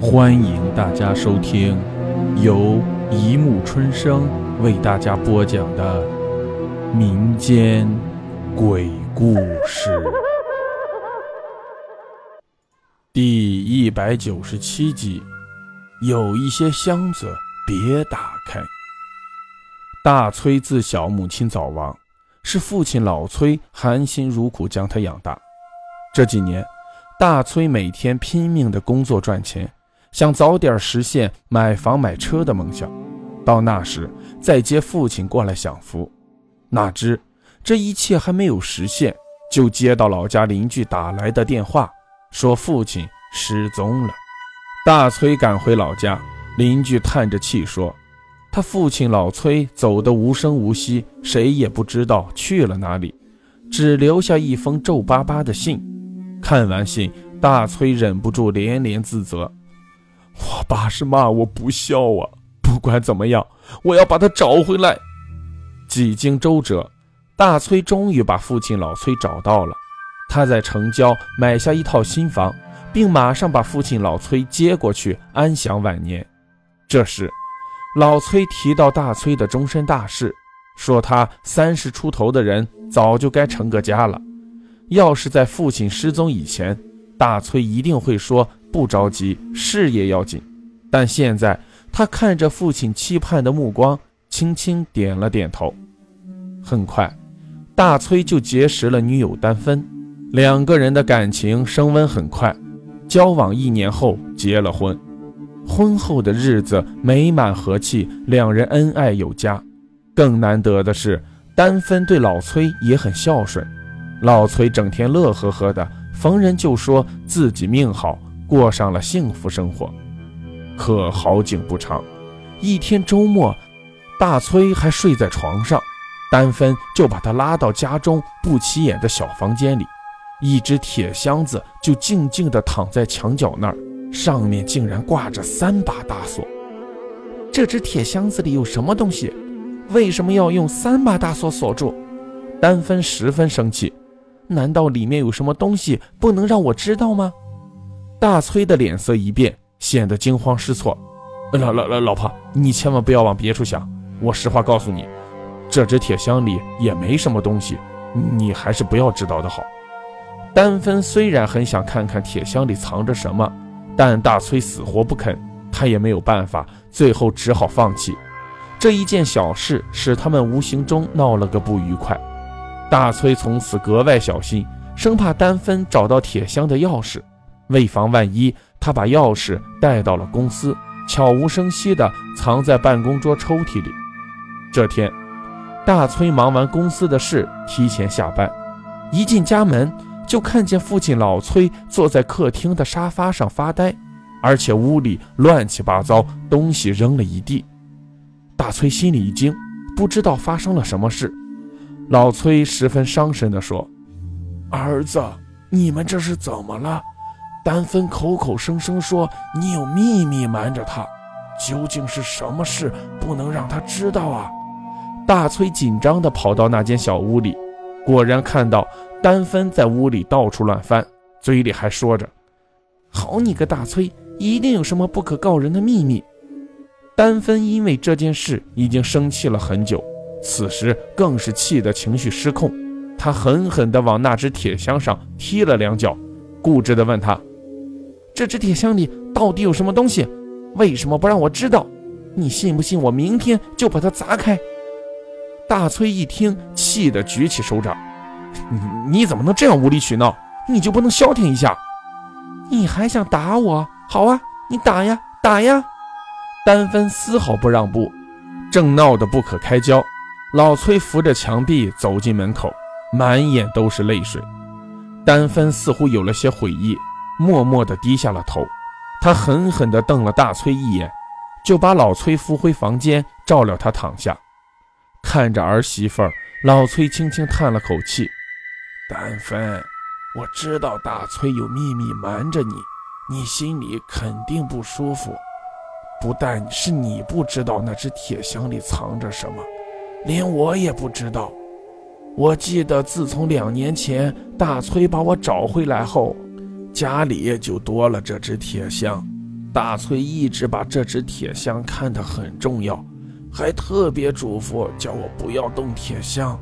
欢迎大家收听由一木春生为大家播讲的民间鬼故事第一百九十七集。有一些箱子别打开。大崔自小母亲早亡，是父亲老崔含辛茹苦将他养大。这几年，大崔每天拼命的工作赚钱。想早点实现买房买车的梦想，到那时再接父亲过来享福。哪知这一切还没有实现，就接到老家邻居打来的电话，说父亲失踪了。大崔赶回老家，邻居叹着气说：“他父亲老崔走得无声无息，谁也不知道去了哪里，只留下一封皱巴巴的信。”看完信，大崔忍不住连连自责。我爸是骂我不孝啊！不管怎么样，我要把他找回来。几经周折，大崔终于把父亲老崔找到了。他在城郊买下一套新房，并马上把父亲老崔接过去安享晚年。这时，老崔提到大崔的终身大事，说他三十出头的人早就该成个家了。要是在父亲失踪以前，大崔一定会说。不着急，事业要紧。但现在他看着父亲期盼的目光，轻轻点了点头。很快，大崔就结识了女友丹芬，两个人的感情升温很快，交往一年后结了婚。婚后的日子美满和气，两人恩爱有加。更难得的是，丹芬对老崔也很孝顺。老崔整天乐呵呵的，逢人就说自己命好。过上了幸福生活，可好景不长，一天周末，大崔还睡在床上，丹芬就把他拉到家中不起眼的小房间里，一只铁箱子就静静地躺在墙角那儿，上面竟然挂着三把大锁。这只铁箱子里有什么东西？为什么要用三把大锁锁住？丹芬十分生气，难道里面有什么东西不能让我知道吗？大崔的脸色一变，显得惊慌失措。老老老老婆，你千万不要往别处想。我实话告诉你，这只铁箱里也没什么东西，你还是不要知道的好。丹芬虽然很想看看铁箱里藏着什么，但大崔死活不肯，他也没有办法，最后只好放弃。这一件小事使他们无形中闹了个不愉快。大崔从此格外小心，生怕丹芬找到铁箱的钥匙。为防万一，他把钥匙带到了公司，悄无声息地藏在办公桌抽屉里。这天，大崔忙完公司的事，提前下班，一进家门就看见父亲老崔坐在客厅的沙发上发呆，而且屋里乱七八糟，东西扔了一地。大崔心里一惊，不知道发生了什么事。老崔十分伤神地说：“儿子，你们这是怎么了？”丹芬口口声声说你有秘密瞒着他，究竟是什么事不能让他知道啊？大崔紧张地跑到那间小屋里，果然看到丹芬在屋里到处乱翻，嘴里还说着：“好你个大崔，一定有什么不可告人的秘密。”丹芬因为这件事已经生气了很久，此时更是气得情绪失控，他狠狠地往那只铁箱上踢了两脚，固执地问他。这只铁箱里到底有什么东西？为什么不让我知道？你信不信我明天就把它砸开？大崔一听，气得举起手掌：“你你怎么能这样无理取闹？你就不能消停一下？你还想打我？好啊，你打呀，打呀！”丹芬丝毫不让步，正闹得不可开交。老崔扶着墙壁走进门口，满眼都是泪水。丹芬似乎有了些悔意。默默地低下了头，他狠狠地瞪了大崔一眼，就把老崔扶回房间，照料他躺下。看着儿媳妇儿，老崔轻轻叹了口气：“丹芬，我知道大崔有秘密瞒着你，你心里肯定不舒服。不但是你不知道那只铁箱里藏着什么，连我也不知道。我记得自从两年前大崔把我找回来后。”家里就多了这只铁箱，大崔一直把这只铁箱看得很重要，还特别嘱咐叫我不要动铁箱，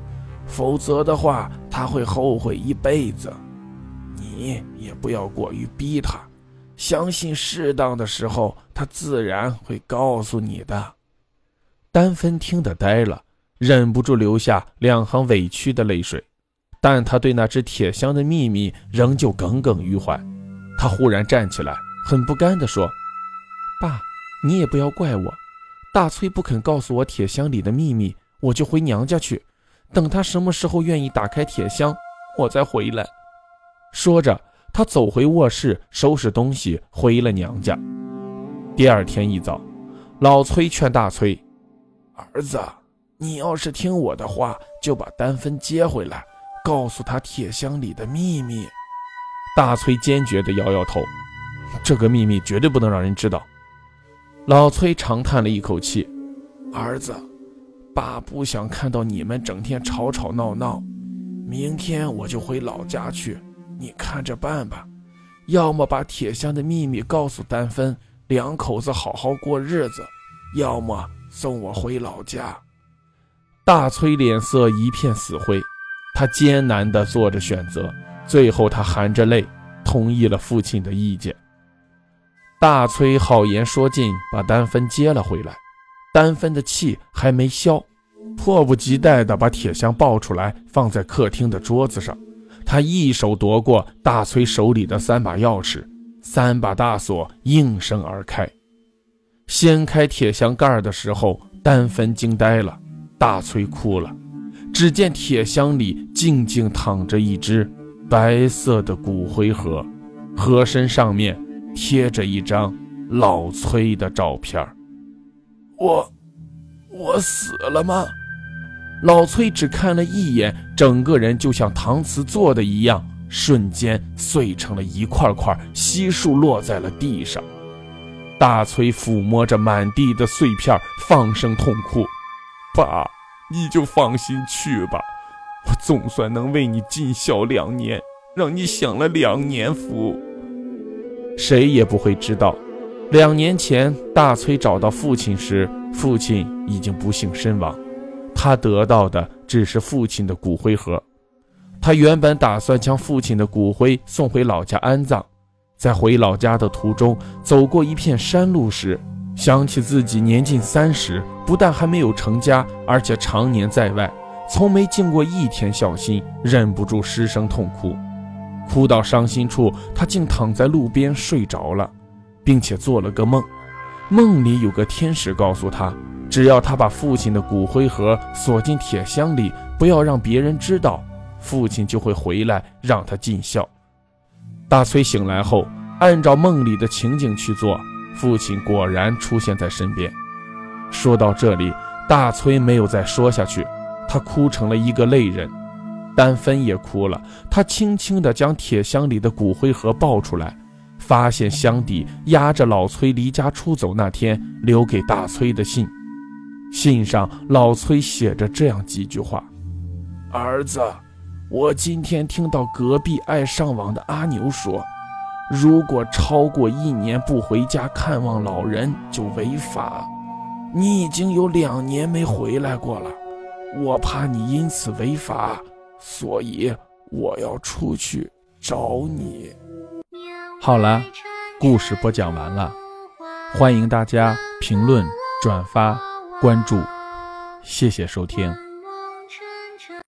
否则的话他会后悔一辈子。你也不要过于逼他，相信适当的时候他自然会告诉你的。丹芬听得呆了，忍不住流下两行委屈的泪水，但他对那只铁箱的秘密仍旧耿耿于怀。他忽然站起来。很不甘地说：“爸，你也不要怪我。大崔不肯告诉我铁箱里的秘密，我就回娘家去。等他什么时候愿意打开铁箱，我再回来。”说着，他走回卧室，收拾东西，回了娘家。第二天一早，老崔劝大崔：“儿子，你要是听我的话，就把丹芬接回来，告诉他铁箱里的秘密。”大崔坚决地摇摇头。这个秘密绝对不能让人知道。老崔长叹了一口气：“儿子，爸不想看到你们整天吵吵闹闹。明天我就回老家去，你看着办吧。要么把铁箱的秘密告诉丹芬，两口子好好过日子；要么送我回老家。”大崔脸色一片死灰，他艰难地做着选择，最后他含着泪同意了父亲的意见。大崔好言说尽，把丹芬接了回来。丹芬的气还没消，迫不及待地把铁箱抱出来，放在客厅的桌子上。他一手夺过大崔手里的三把钥匙，三把大锁应声而开。掀开铁箱盖的时候，丹芬惊呆了，大崔哭了。只见铁箱里静静躺着一只白色的骨灰盒，盒身上面。贴着一张老崔的照片我，我死了吗？老崔只看了一眼，整个人就像搪瓷做的一样，瞬间碎成了一块块，悉数落在了地上。大崔抚摸着满地的碎片，放声痛哭：“爸，你就放心去吧，我总算能为你尽孝两年，让你享了两年福。”谁也不会知道，两年前大崔找到父亲时，父亲已经不幸身亡。他得到的只是父亲的骨灰盒。他原本打算将父亲的骨灰送回老家安葬，在回老家的途中，走过一片山路时，想起自己年近三十，不但还没有成家，而且常年在外，从没尽过一天孝心，忍不住失声痛哭。哭到伤心处，他竟躺在路边睡着了，并且做了个梦。梦里有个天使告诉他，只要他把父亲的骨灰盒锁进铁箱里，不要让别人知道，父亲就会回来让他尽孝。大崔醒来后，按照梦里的情景去做，父亲果然出现在身边。说到这里，大崔没有再说下去，他哭成了一个泪人。丹芬也哭了，她轻轻地将铁箱里的骨灰盒抱出来，发现箱底压着老崔离家出走那天留给大崔的信。信上老崔写着这样几句话：“儿子，我今天听到隔壁爱上网的阿牛说，如果超过一年不回家看望老人就违法。你已经有两年没回来过了，我怕你因此违法。”所以我要出去找你。好了，故事播讲完了，欢迎大家评论、转发、关注，谢谢收听。